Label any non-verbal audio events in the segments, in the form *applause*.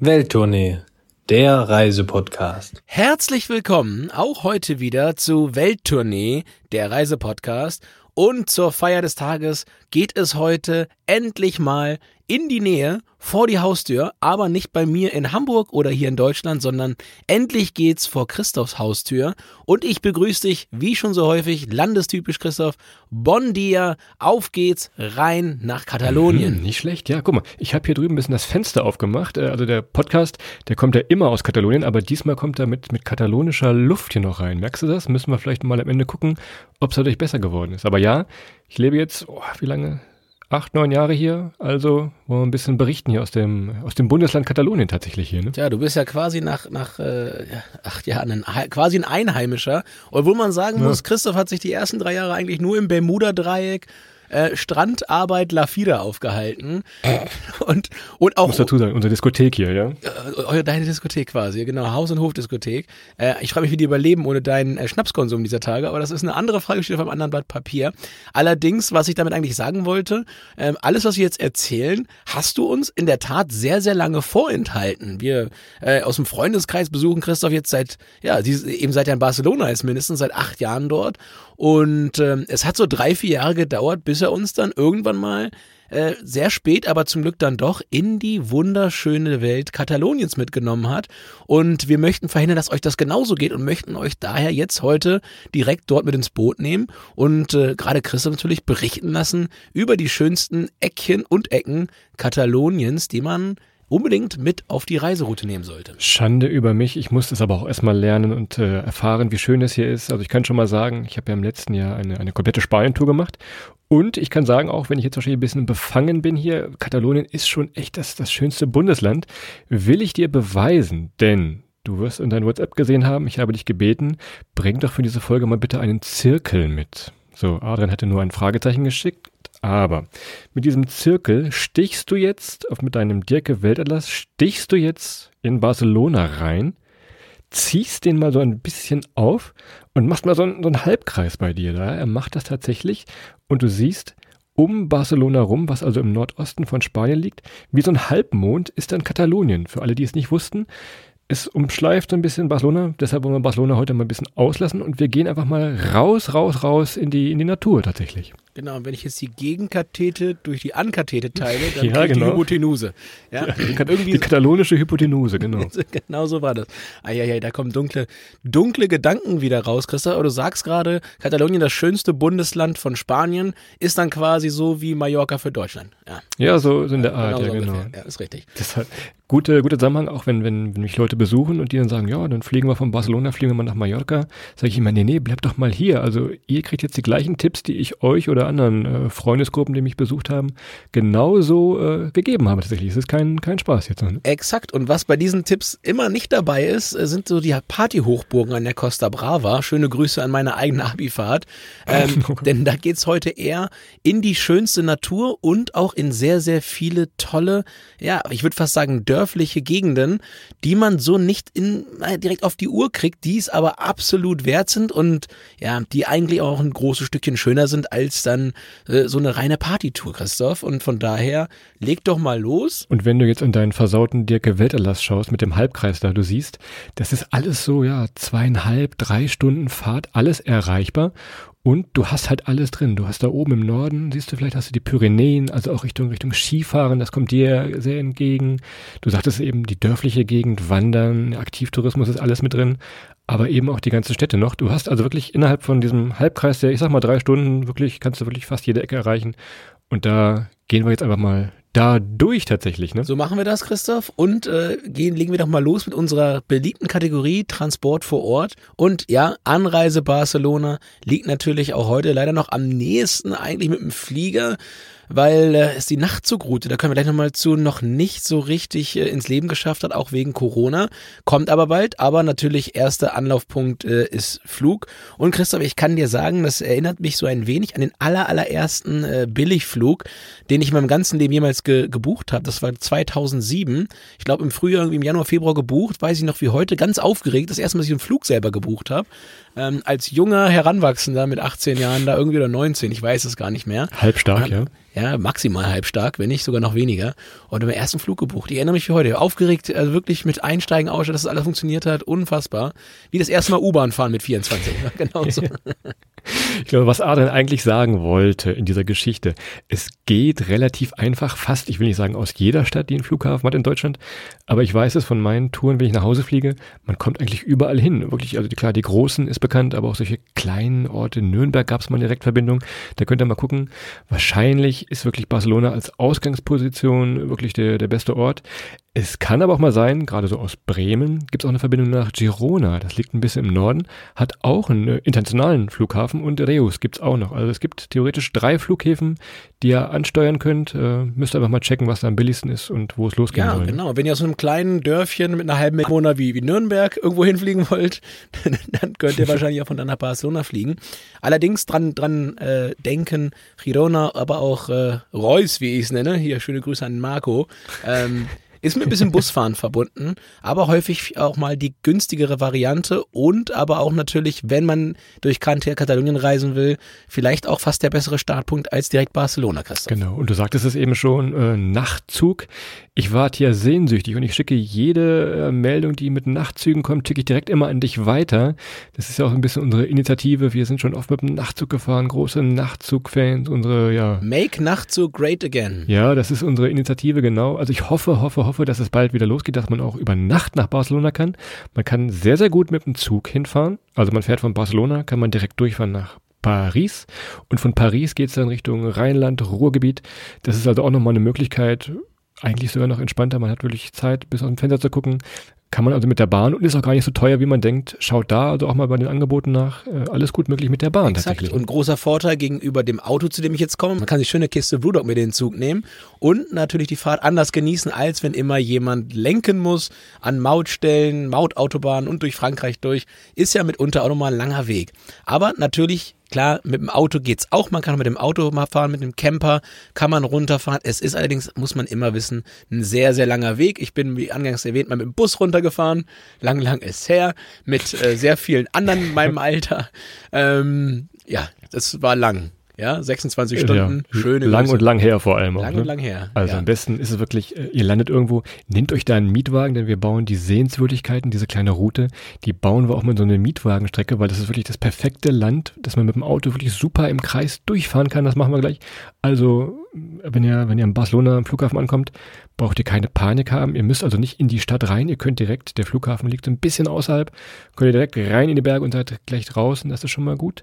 Welttournee, der Reisepodcast. Herzlich willkommen auch heute wieder zu Welttournee, der Reisepodcast. Und zur Feier des Tages geht es heute endlich mal in die Nähe vor die Haustür, aber nicht bei mir in Hamburg oder hier in Deutschland, sondern endlich geht's vor Christophs Haustür und ich begrüße dich, wie schon so häufig, landestypisch Christoph, Bon dia, auf geht's rein nach Katalonien. Hm, nicht schlecht, ja, guck mal, ich habe hier drüben ein bisschen das Fenster aufgemacht, äh, also der Podcast, der kommt ja immer aus Katalonien, aber diesmal kommt er mit, mit katalonischer Luft hier noch rein. Merkst du das? Müssen wir vielleicht mal am Ende gucken, ob es dadurch besser geworden ist. Aber ja, ich lebe jetzt, oh, wie lange? Acht, neun Jahre hier. Also wollen wir ein bisschen berichten hier aus dem, aus dem Bundesland Katalonien tatsächlich hier. Ne? Ja, du bist ja quasi nach, nach äh, acht Jahren ein, quasi ein Einheimischer. Obwohl man sagen ja. muss, Christoph hat sich die ersten drei Jahre eigentlich nur im Bermuda-Dreieck äh, Strandarbeit La Fida aufgehalten. Und, und auch. Muss dazu sagen, unsere Diskothek hier, ja? Äh, deine Diskothek quasi, genau, Haus- und Hofdiskothek. Äh, ich frage mich, wie die überleben ohne deinen äh, Schnapskonsum dieser Tage, aber das ist eine andere Frage, steht auf einem anderen Blatt Papier. Allerdings, was ich damit eigentlich sagen wollte, äh, alles, was wir jetzt erzählen, hast du uns in der Tat sehr, sehr lange vorenthalten. Wir äh, aus dem Freundeskreis besuchen Christoph jetzt seit, ja, eben seit er in Barcelona ist, mindestens seit acht Jahren dort. Und ähm, es hat so drei, vier Jahre gedauert, bis er uns dann irgendwann mal äh, sehr spät, aber zum Glück dann doch in die wunderschöne Welt Kataloniens mitgenommen hat. Und wir möchten verhindern, dass euch das genauso geht und möchten euch daher jetzt heute direkt dort mit ins Boot nehmen und äh, gerade Christoph natürlich berichten lassen über die schönsten Eckchen und Ecken Kataloniens, die man unbedingt mit auf die Reiseroute nehmen sollte. Schande über mich. Ich musste es aber auch erstmal lernen und äh, erfahren, wie schön es hier ist. Also ich kann schon mal sagen, ich habe ja im letzten Jahr eine, eine komplette Spanien-Tour gemacht. Und ich kann sagen, auch wenn ich jetzt wahrscheinlich ein bisschen befangen bin hier, Katalonien ist schon echt das, das schönste Bundesland. Will ich dir beweisen, denn du wirst in dein WhatsApp gesehen haben, ich habe dich gebeten, bring doch für diese Folge mal bitte einen Zirkel mit. So, Adrian hatte nur ein Fragezeichen geschickt. Aber mit diesem Zirkel stichst du jetzt, mit deinem Dirke Weltatlas, stichst du jetzt in Barcelona rein, ziehst den mal so ein bisschen auf und machst mal so einen, so einen Halbkreis bei dir da. Er macht das tatsächlich und du siehst, um Barcelona rum, was also im Nordosten von Spanien liegt, wie so ein Halbmond ist dann Katalonien. Für alle, die es nicht wussten, es umschleift so ein bisschen Barcelona, deshalb wollen wir Barcelona heute mal ein bisschen auslassen und wir gehen einfach mal raus, raus, raus in die, in die Natur tatsächlich. Genau, und wenn ich jetzt die Gegenkathete durch die Ankathete teile, dann *laughs* ja, genau. die Hypotenuse. Ja, ja die, irgendwie die katalonische Hypotenuse, *laughs* genau. genau so war das. Eieiei, da kommen dunkle, dunkle Gedanken wieder raus, Christa. Aber du sagst gerade, Katalonien, das schönste Bundesland von Spanien, ist dann quasi so wie Mallorca für Deutschland. Ja, ja so, so in der Art, genau ja, genau. Ja, ist richtig. Deshalb, gute, guter Zusammenhang, auch wenn, wenn, wenn mich Leute besuchen und die dann sagen, ja, dann fliegen wir von Barcelona, fliegen wir mal nach Mallorca, sage ich immer, nee, nee, bleib doch mal hier. Also ihr kriegt jetzt die gleichen Tipps, die ich euch oder anderen äh, Freundesgruppen, die mich besucht haben, genauso äh, gegeben habe tatsächlich. Es ist kein, kein Spaß jetzt. Ne? Exakt. Und was bei diesen Tipps immer nicht dabei ist, äh, sind so die Partyhochburgen an der Costa Brava. Schöne Grüße an meine eigene Abifahrt. Ähm, *laughs* okay. Denn da geht's heute eher in die schönste Natur und auch in sehr, sehr viele tolle, ja, ich würde fast sagen, dörfliche Gegenden, die man so nicht in, direkt auf die Uhr kriegt, die es aber absolut wert sind und ja, die eigentlich auch ein großes Stückchen schöner sind als dann äh, so eine reine Partytour, Christoph. Und von daher, leg doch mal los. Und wenn du jetzt in deinen versauten Dirke Welterlass schaust mit dem Halbkreis da, du siehst, das ist alles so, ja, zweieinhalb, drei Stunden Fahrt, alles erreichbar. Und du hast halt alles drin. Du hast da oben im Norden, siehst du, vielleicht hast du die Pyrenäen, also auch Richtung, Richtung Skifahren, das kommt dir sehr entgegen. Du sagtest eben die dörfliche Gegend, Wandern, Aktivtourismus ist alles mit drin aber eben auch die ganze Städte noch. Du hast also wirklich innerhalb von diesem Halbkreis, der ich sag mal drei Stunden, wirklich kannst du wirklich fast jede Ecke erreichen. Und da gehen wir jetzt einfach mal da durch tatsächlich. Ne? So machen wir das, Christoph. Und äh, gehen, legen wir doch mal los mit unserer beliebten Kategorie Transport vor Ort. Und ja, Anreise Barcelona liegt natürlich auch heute leider noch am nächsten eigentlich mit dem Flieger weil äh, es die Nachtzugroute, da können wir gleich nochmal zu, noch nicht so richtig äh, ins Leben geschafft hat, auch wegen Corona. Kommt aber bald, aber natürlich erster Anlaufpunkt äh, ist Flug. Und Christoph, ich kann dir sagen, das erinnert mich so ein wenig an den aller, allerersten äh, Billigflug, den ich in meinem ganzen Leben jemals ge gebucht habe. Das war 2007. Ich glaube im Frühjahr, irgendwie im Januar, Februar gebucht, weiß ich noch wie heute, ganz aufgeregt. Das erste Mal, dass ich einen Flug selber gebucht habe. Ähm, als junger Heranwachsender mit 18 Jahren da irgendwie oder 19, ich weiß es gar nicht mehr. Halbstark, ja. ja, maximal halbstark, wenn nicht sogar noch weniger. Und im ersten Flug gebucht. Ich erinnere mich wie heute, aufgeregt, also wirklich mit Einsteigen, Aussteigen, dass das alles funktioniert hat, unfassbar. Wie das erste Mal U-Bahn fahren mit 24. Ja, *laughs* genau so. *laughs* Ich glaube, was Adrian eigentlich sagen wollte in dieser Geschichte, es geht relativ einfach, fast, ich will nicht sagen aus jeder Stadt, die einen Flughafen hat in Deutschland, aber ich weiß es von meinen Touren, wenn ich nach Hause fliege, man kommt eigentlich überall hin. Wirklich, also klar, die großen ist bekannt, aber auch solche kleinen Orte. In Nürnberg gab es mal eine Direktverbindung. Da könnt ihr mal gucken. Wahrscheinlich ist wirklich Barcelona als Ausgangsposition wirklich der, der beste Ort. Es kann aber auch mal sein, gerade so aus Bremen, gibt es auch eine Verbindung nach Girona. Das liegt ein bisschen im Norden, hat auch einen äh, internationalen Flughafen und Reus gibt es auch noch. Also es gibt theoretisch drei Flughäfen, die ihr ansteuern könnt. Äh, müsst einfach mal checken, was da am billigsten ist und wo es losgehen ja, soll. Ja, genau. Wenn ihr aus einem kleinen Dörfchen mit einer halben Million wie, wie Nürnberg irgendwo hinfliegen wollt, *laughs* dann könnt ihr wahrscheinlich auch von da nach Barcelona fliegen. Allerdings dran, dran äh, denken, Girona, aber auch äh, Reus, wie ich es nenne. Hier schöne Grüße an Marco. Ähm, ist mit ein bisschen *laughs* Busfahren verbunden, aber häufig auch mal die günstigere Variante und aber auch natürlich, wenn man durch Katalonien reisen will, vielleicht auch fast der bessere Startpunkt als direkt Barcelona, Christoph. Genau, und du sagtest es eben schon, äh, Nachtzug. Ich warte hier sehnsüchtig und ich schicke jede äh, Meldung, die mit Nachtzügen kommt, schicke ich direkt immer an dich weiter. Das ist ja auch ein bisschen unsere Initiative. Wir sind schon oft mit dem Nachtzug gefahren, große Nachtzugfans, unsere, ja. Make Nachtzug great again. Ja, das ist unsere Initiative, genau. Also ich hoffe, hoffe, hoffe, dass es bald wieder losgeht, dass man auch über Nacht nach Barcelona kann. Man kann sehr, sehr gut mit dem Zug hinfahren. Also man fährt von Barcelona, kann man direkt durchfahren nach Paris. Und von Paris geht es dann Richtung Rheinland, Ruhrgebiet. Das ist also auch nochmal eine Möglichkeit, eigentlich sogar noch entspannter. Man hat wirklich Zeit, bis aus dem Fenster zu gucken. Kann man also mit der Bahn und ist auch gar nicht so teuer, wie man denkt. Schaut da also auch mal bei den Angeboten nach. Äh, alles gut möglich mit der Bahn Exakt. tatsächlich. Und großer Vorteil gegenüber dem Auto, zu dem ich jetzt komme. Man kann sich schöne Kiste Brewdog mit in den Zug nehmen und natürlich die Fahrt anders genießen, als wenn immer jemand lenken muss an Mautstellen, Mautautobahnen und durch Frankreich durch. Ist ja mitunter auch nochmal ein langer Weg. Aber natürlich Klar, mit dem Auto geht's auch. Man kann mit dem Auto mal fahren, mit dem Camper kann man runterfahren. Es ist allerdings, muss man immer wissen, ein sehr, sehr langer Weg. Ich bin, wie angangs erwähnt, mal mit dem Bus runtergefahren. Lang, lang ist her. Mit äh, sehr vielen anderen in meinem *laughs* Alter. Ähm, ja, das war lang. Ja, 26 Stunden, ja, schöne Lang Grüße. und lang her vor allem. Auch, Lang ne? und lang her. Also ja. am besten ist es wirklich, äh, ihr landet irgendwo, nehmt euch da einen Mietwagen, denn wir bauen die Sehenswürdigkeiten, diese kleine Route, die bauen wir auch mit so einer Mietwagenstrecke, weil das ist wirklich das perfekte Land, dass man mit dem Auto wirklich super im Kreis durchfahren kann. Das machen wir gleich. Also, wenn ihr, wenn ihr in Barcelona am Flughafen ankommt, braucht ihr keine Panik haben. Ihr müsst also nicht in die Stadt rein. Ihr könnt direkt, der Flughafen liegt so ein bisschen außerhalb, könnt ihr direkt rein in die Berge und seid gleich draußen. Das ist schon mal gut.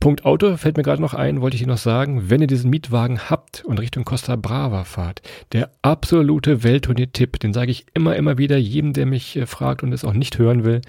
Punkt Auto fällt mir gerade noch ein, wollte ich Ihnen noch sagen, wenn ihr diesen Mietwagen habt und Richtung Costa Brava fahrt, der absolute Welttournee-Tipp, den sage ich immer, immer wieder jedem, der mich äh, fragt und es auch nicht hören will.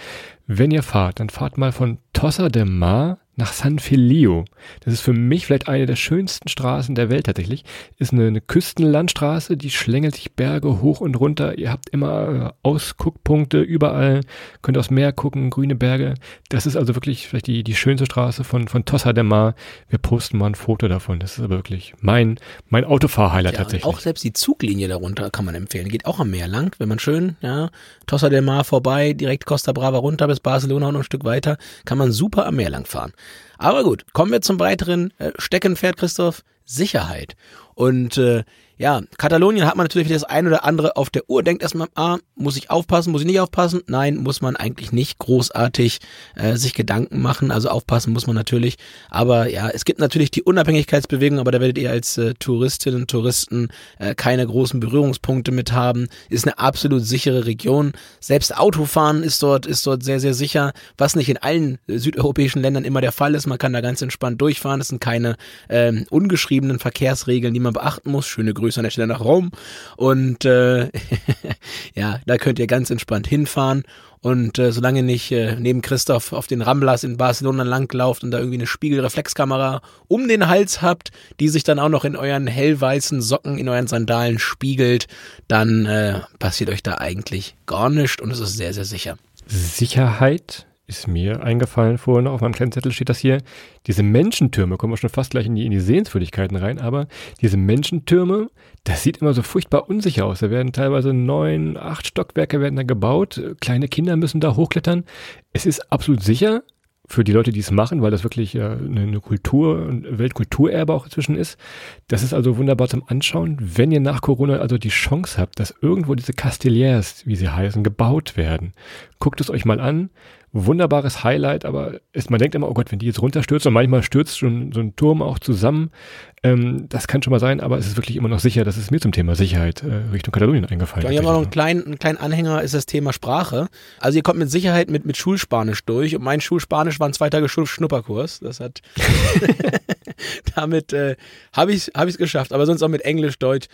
Wenn ihr fahrt, dann fahrt mal von Tossa de Mar nach San Filio. Das ist für mich vielleicht eine der schönsten Straßen der Welt tatsächlich. Ist eine, eine Küstenlandstraße, die schlängelt sich Berge hoch und runter. Ihr habt immer äh, Ausguckpunkte überall, könnt aufs Meer gucken, grüne Berge. Das ist also wirklich vielleicht die, die schönste Straße von, von Tossa de Mar. Wir posten mal ein Foto davon. Das ist aber wirklich mein, mein Autofahr-Highlight Ja, tatsächlich. auch selbst die Zuglinie darunter kann man empfehlen. Geht auch am Meer lang, wenn man schön, ja, Tossa del Mar vorbei, direkt Costa Brava runter bis Barcelona und noch ein Stück weiter, kann man super am Meer lang fahren. Aber gut, kommen wir zum weiteren äh, Steckenpferd, Christoph, Sicherheit. Und äh, ja, Katalonien hat man natürlich das ein oder andere auf der Uhr, denkt erstmal, ah, muss ich aufpassen, muss ich nicht aufpassen? Nein, muss man eigentlich nicht großartig äh, sich Gedanken machen, also aufpassen muss man natürlich. Aber ja, es gibt natürlich die Unabhängigkeitsbewegung, aber da werdet ihr als äh, Touristinnen und Touristen äh, keine großen Berührungspunkte mit haben. Ist eine absolut sichere Region. Selbst Autofahren ist dort, ist dort sehr, sehr sicher, was nicht in allen äh, südeuropäischen Ländern immer der Fall ist. Man kann da ganz entspannt durchfahren. Es sind keine ähm, ungeschriebenen Verkehrsregeln, die man beachten muss. Schöne Grüße an der Stelle nach Rom. Und äh, *laughs* ja, da könnt ihr ganz entspannt hinfahren. Und äh, solange nicht äh, neben Christoph auf den Ramblas in Barcelona langlauft und da irgendwie eine Spiegelreflexkamera um den Hals habt, die sich dann auch noch in euren hellweißen Socken, in euren Sandalen spiegelt, dann äh, passiert euch da eigentlich gar nichts und es ist sehr, sehr sicher. Sicherheit ist mir eingefallen vorhin, auf meinem kleinen Zettel steht das hier. Diese Menschentürme, kommen wir schon fast gleich in die, in die Sehenswürdigkeiten rein, aber diese Menschentürme, das sieht immer so furchtbar unsicher aus. Da werden teilweise neun, acht Stockwerke werden da gebaut. Kleine Kinder müssen da hochklettern. Es ist absolut sicher, für die Leute, die es machen, weil das wirklich äh, eine, Kultur, ein Weltkulturerbe auch inzwischen ist. Das ist also wunderbar zum Anschauen, wenn ihr nach Corona also die Chance habt, dass irgendwo diese Castelliers, wie sie heißen, gebaut werden. Guckt es euch mal an wunderbares Highlight, aber ist, man denkt immer, oh Gott, wenn die jetzt runterstürzt und manchmal stürzt schon so ein Turm auch zusammen, ähm, das kann schon mal sein, aber es ist wirklich immer noch sicher, dass es mir zum Thema Sicherheit äh, Richtung Katalonien eingefallen ist. Haben wir noch einen kleinen, einen kleinen Anhänger, ist das Thema Sprache. Also ihr kommt mit Sicherheit mit, mit Schulspanisch durch und mein Schulspanisch war ein zwei Tage Schnupperkurs. Das hat *laughs* *laughs* *laughs* damit äh, habe ich es geschafft, aber sonst auch mit Englisch, Deutsch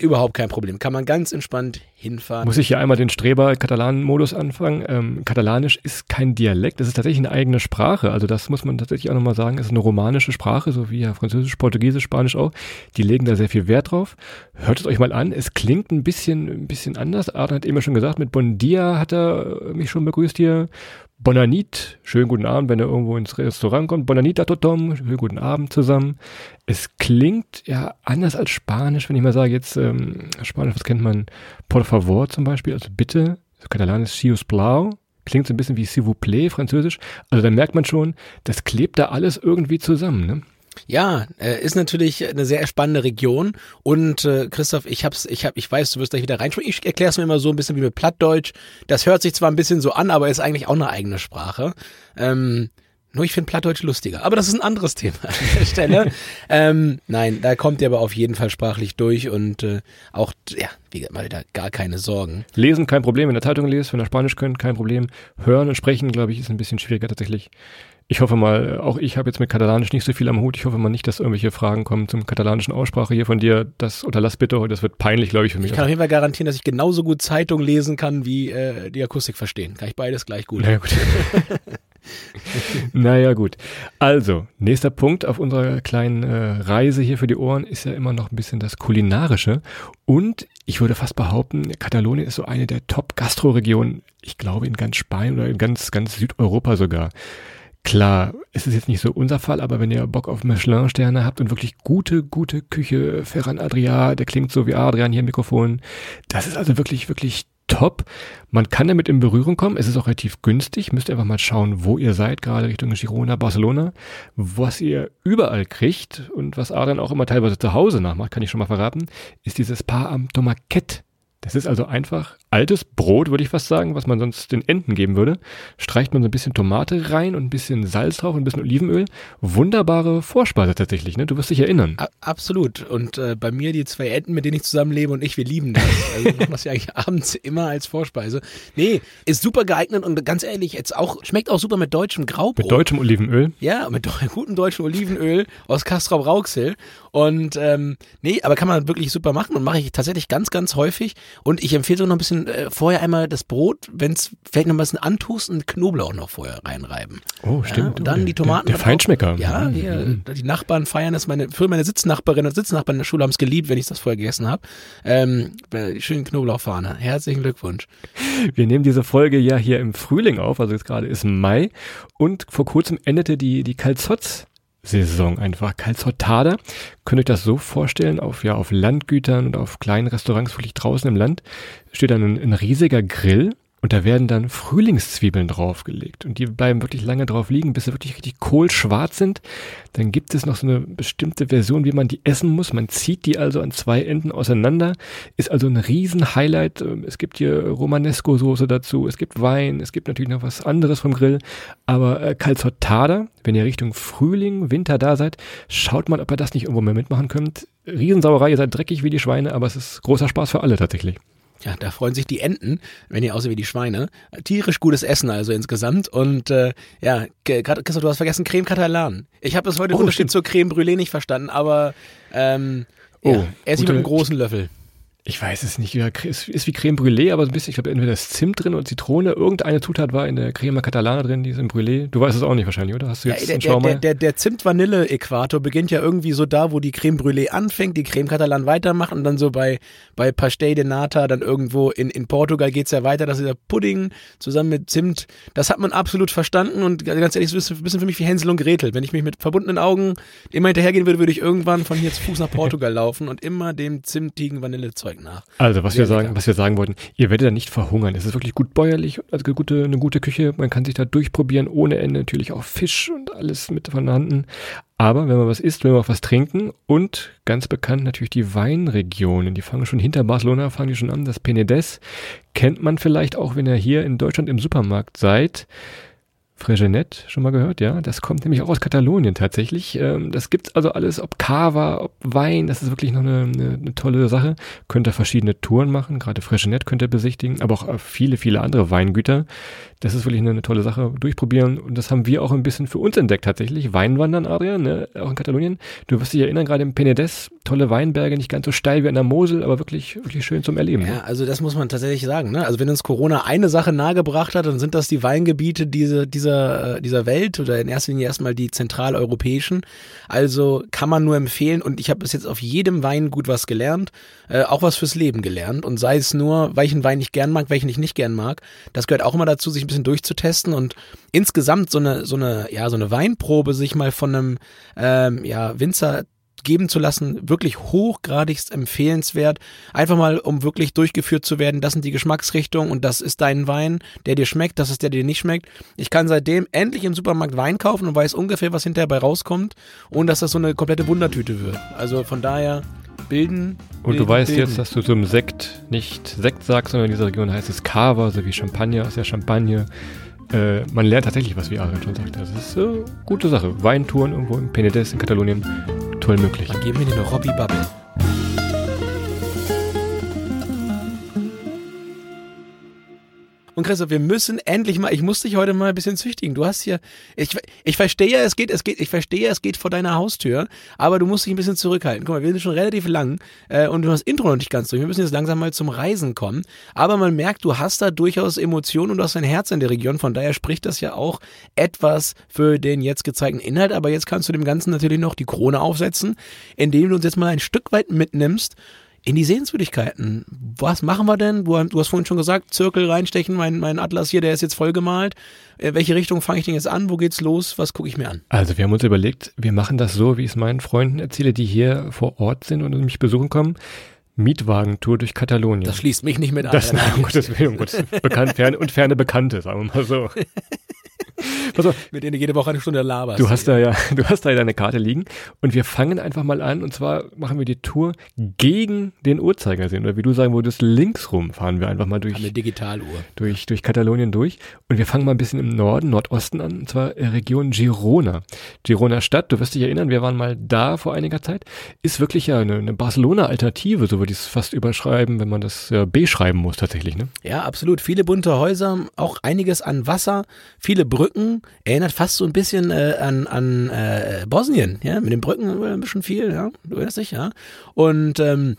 überhaupt kein Problem. Kann man ganz entspannt hinfahren. Muss ich hier einmal den Streber-Katalanen-Modus anfangen? Ähm, Katalanisch ist kein Dialekt, es ist tatsächlich eine eigene Sprache. Also das muss man tatsächlich auch nochmal sagen. Es ist eine romanische Sprache, so wie ja Französisch, Portugiesisch, Spanisch auch. Die legen da sehr viel Wert drauf. Hört es euch mal an. Es klingt ein bisschen, ein bisschen anders. Arden hat eben schon gesagt, mit Bon Dia hat er mich schon begrüßt hier. Bonanit, schönen guten Abend, wenn er irgendwo ins Restaurant kommt. Bonanit totom, schönen guten Abend zusammen. Es klingt ja anders als Spanisch, wenn ich mal sage, jetzt ähm, Spanisch, was kennt man? Por favor zum Beispiel, also bitte. Katalan ist Sius Blau. Klingt so ein bisschen wie s'il vous plaît, französisch. Also da merkt man schon, das klebt da alles irgendwie zusammen, ne? Ja, äh, ist natürlich eine sehr spannende Region und äh, Christoph, ich hab's, ich hab, ich weiß, du wirst gleich wieder reinspringen. Ich erkläre es mir immer so ein bisschen wie mit Plattdeutsch. Das hört sich zwar ein bisschen so an, aber ist eigentlich auch eine eigene Sprache. Ähm, nur ich finde Plattdeutsch lustiger. Aber das ist ein anderes Thema an der Stelle. *laughs* ähm, nein, da kommt ihr aber auf jeden Fall sprachlich durch und äh, auch, ja, wie mal da gar keine Sorgen. Lesen kein Problem, wenn ihr Zeitung lest, wenn ihr Spanisch könnt, kein Problem. Hören und sprechen, glaube ich, ist ein bisschen schwieriger tatsächlich. Ich hoffe mal, auch ich habe jetzt mit Katalanisch nicht so viel am Hut. Ich hoffe mal nicht, dass irgendwelche Fragen kommen zum katalanischen Aussprache hier von dir. Das unterlass bitte heute, das wird peinlich, glaube ich, für mich. Ich kann auf jeden Fall garantieren, dass ich genauso gut Zeitung lesen kann, wie äh, die Akustik verstehen. Kann ich beides gleich gut. Naja, gut. *laughs* *laughs* naja, gut. Also, nächster Punkt auf unserer kleinen äh, Reise hier für die Ohren ist ja immer noch ein bisschen das Kulinarische. Und ich würde fast behaupten, Katalonien ist so eine der Top-Gastro-Regionen, ich glaube in ganz Spanien oder in ganz, ganz Südeuropa sogar. Klar, es ist jetzt nicht so unser Fall, aber wenn ihr Bock auf Michelin-Sterne habt und wirklich gute, gute Küche, Ferran Adria, der klingt so wie Adrian hier im Mikrofon, das ist also wirklich, wirklich top. Man kann damit in Berührung kommen. Es ist auch relativ günstig. Müsst ihr einfach mal schauen, wo ihr seid, gerade Richtung Girona, Barcelona, was ihr überall kriegt und was Adrian auch immer teilweise zu Hause nachmacht, kann ich schon mal verraten, ist dieses Paar am Tomaquette. Das ist also einfach altes Brot, würde ich fast sagen, was man sonst den Enten geben würde. Streicht man so ein bisschen Tomate rein und ein bisschen Salz drauf und ein bisschen Olivenöl. Wunderbare Vorspeise tatsächlich, ne? Du wirst dich erinnern. A absolut. Und äh, bei mir die zwei Enten, mit denen ich zusammenlebe und ich, wir lieben das. *laughs* Also wir machen das ja eigentlich abends immer als Vorspeise. Nee, ist super geeignet und ganz ehrlich, jetzt auch, schmeckt auch super mit deutschem Graubrot. Mit deutschem Olivenöl? Ja, mit *laughs* gutem deutschem Olivenöl aus Castrop Rauxel. Und ähm, nee, aber kann man wirklich super machen und mache ich tatsächlich ganz, ganz häufig. Und ich empfehle so noch ein bisschen äh, vorher einmal das Brot, wenn es vielleicht noch ein bisschen antust, und Knoblauch noch vorher reinreiben. Oh, stimmt. Ja, und dann die Tomaten. Der, der Feinschmecker. Auch, ja, hier, mhm. die Nachbarn feiern das. Meine, für meine Sitznachbarin und Sitznachbarn in der Schule haben es geliebt, wenn ich das vorher gegessen habe. Ähm, schönen Knoblauchfahne. Herzlichen Glückwunsch. Wir nehmen diese Folge ja hier im Frühling auf, also jetzt gerade ist Mai und vor kurzem endete die, die Calzots Saison einfach. Calzottada. Könnt ihr euch das so vorstellen, auf, ja, auf Landgütern und auf kleinen Restaurants, wirklich draußen im Land, steht dann ein, ein riesiger Grill und da werden dann Frühlingszwiebeln draufgelegt. Und die bleiben wirklich lange drauf liegen, bis sie wirklich richtig kohlschwarz sind. Dann gibt es noch so eine bestimmte Version, wie man die essen muss. Man zieht die also an zwei Enden auseinander. Ist also ein Riesen-Highlight. Es gibt hier Romanesco-Soße dazu. Es gibt Wein. Es gibt natürlich noch was anderes vom Grill. Aber äh, Calzottada, wenn ihr Richtung Frühling, Winter da seid, schaut mal, ob ihr das nicht irgendwo mehr mitmachen könnt. Riesensauerei, ihr seid dreckig wie die Schweine, aber es ist großer Spaß für alle tatsächlich. Ja, da freuen sich die Enten, wenn ihr aussieht wie die Schweine. Tierisch gutes Essen also insgesamt. Und äh, ja, Christoph, du hast vergessen Creme Catalan. Ich habe das heute oh, Unterschied zur Creme Brûlée nicht verstanden, aber ähm, oh, ja, esse ich mit einem großen Löffel ich weiß es nicht, ist, ist wie Creme Brûlée, aber so ein bisschen, ich glaube, entweder ist Zimt drin oder Zitrone. Irgendeine Zutat war in der Crema Catalana drin, die ist im Brûlée. Du weißt es auch nicht wahrscheinlich, oder? Hast du jetzt ja, der, der, der, der Zimt-Vanille-Äquator beginnt ja irgendwie so da, wo die Creme Brûlée anfängt, die Creme Catalan weitermacht und dann so bei, bei Pastel de Nata, dann irgendwo in, in Portugal geht's ja weiter, dass dieser Pudding zusammen mit Zimt, das hat man absolut verstanden und ganz ehrlich, so ist ein bisschen für mich wie Hänsel und Gretel. Wenn ich mich mit verbundenen Augen immer hinterhergehen würde, würde ich irgendwann von hier zu Fuß nach Portugal *laughs* laufen und immer dem zimtigen Vanillezeug schmeckt nach. Also, was Sehr wir sagen, lecker. was wir sagen wollten, ihr werdet da nicht verhungern. Es ist wirklich gut bäuerlich, also eine gute, eine gute Küche. Man kann sich da durchprobieren, ohne Ende. Natürlich auch Fisch und alles mit vorhanden. Aber wenn man was isst, will man auch was trinken. Und ganz bekannt natürlich die Weinregionen. Die fangen schon hinter Barcelona, fangen die schon an. Das Penedès kennt man vielleicht auch, wenn ihr hier in Deutschland im Supermarkt seid. Fregenet, schon mal gehört, ja. Das kommt nämlich auch aus Katalonien tatsächlich. Ähm, das gibt's also alles, ob Cava, ob Wein, das ist wirklich noch eine, eine, eine tolle Sache. Könnt ihr verschiedene Touren machen, gerade Fregenet könnt ihr besichtigen, aber auch äh, viele, viele andere Weingüter. Das ist wirklich eine, eine tolle Sache. Durchprobieren und das haben wir auch ein bisschen für uns entdeckt tatsächlich. Weinwandern, Adrian, ne? auch in Katalonien. Du wirst dich erinnern, gerade im Penedès, tolle Weinberge, nicht ganz so steil wie an der Mosel, aber wirklich, wirklich schön zum Erleben. ne? Ja, also das muss man tatsächlich sagen. Ne? Also wenn uns Corona eine Sache nahegebracht hat, dann sind das die Weingebiete diese, dieser, äh, dieser Welt oder in erster Linie erstmal die zentraleuropäischen. Also kann man nur empfehlen und ich habe bis jetzt auf jedem Weingut was gelernt, äh, auch was fürs Leben gelernt und sei es nur, welchen Wein ich gern mag, welchen ich nicht gern mag. Das gehört auch immer dazu, sich ein bisschen durchzutesten und insgesamt so eine, so eine, ja, so eine Weinprobe sich mal von einem ähm, ja, Winzer geben zu lassen, wirklich hochgradigst empfehlenswert. Einfach mal, um wirklich durchgeführt zu werden, das sind die Geschmacksrichtungen und das ist dein Wein, der dir schmeckt, das ist der, der dir nicht schmeckt. Ich kann seitdem endlich im Supermarkt Wein kaufen und weiß ungefähr, was hinterher bei rauskommt und dass das so eine komplette Wundertüte wird. Also von daher bilden. Und bilden, du weißt bilden. jetzt, dass du zum Sekt nicht Sekt sagst, sondern in dieser Region heißt es Cava, so wie Champagner aus der Champagne. Äh, man lernt tatsächlich was, wie Adrian schon sagte. Das ist äh, gute Sache. Weintouren irgendwo im Penedès in Katalonien, toll möglich. Dann geben wir dir eine Robbie Bubble. Und Christoph, wir müssen endlich mal, ich muss dich heute mal ein bisschen züchtigen. Du hast hier, ich, ich verstehe, es geht, es geht, ich verstehe, es geht vor deiner Haustür, aber du musst dich ein bisschen zurückhalten. Guck mal, wir sind schon relativ lang äh, und du hast Intro noch nicht ganz durch. Wir müssen jetzt langsam mal zum Reisen kommen. Aber man merkt, du hast da durchaus Emotionen und du hast ein Herz in der Region. Von daher spricht das ja auch etwas für den jetzt gezeigten Inhalt. Aber jetzt kannst du dem Ganzen natürlich noch die Krone aufsetzen, indem du uns jetzt mal ein Stück weit mitnimmst in die Sehenswürdigkeiten. Was machen wir denn? Du, hast vorhin schon gesagt, Zirkel reinstechen, mein, mein Atlas hier, der ist jetzt vollgemalt. Äh, welche Richtung fange ich denn jetzt an? Wo geht's los? Was gucke ich mir an? Also wir haben uns überlegt, wir machen das so, wie ich es meinen Freunden erzähle, die hier vor Ort sind und mich besuchen kommen. Mietwagentour durch Katalonien. Das schließt mich nicht mit ein. Das, *laughs* nein, um Gottes Willen, um Gottes Willen. Bekannt, ferne, und ferne Bekannte, sagen wir mal so. *laughs* Pass auf, mit denen du jede Woche eine Stunde laberst. du hast da ja, *laughs* du hast da ja deine Karte liegen und wir fangen einfach mal an und zwar machen wir die Tour gegen den Uhrzeigersinn oder wie du sagen würdest, links rum fahren wir einfach mal durch, eine Digitaluhr. durch, durch Katalonien durch und wir fangen mal ein bisschen im Norden, Nordosten an, und zwar äh, Region Girona. Girona Stadt, du wirst dich erinnern, wir waren mal da vor einiger Zeit, ist wirklich ja eine, eine Barcelona-Alternative, so würde ich es fast überschreiben, wenn man das äh, beschreiben muss tatsächlich, ne? Ja, absolut. Viele bunte Häuser, auch einiges an Wasser, viele Brücken. Erinnert fast so ein bisschen äh, an, an äh, Bosnien, ja, mit den Brücken ein bisschen viel, ja. Du erinnerst dich, ja. Und ähm,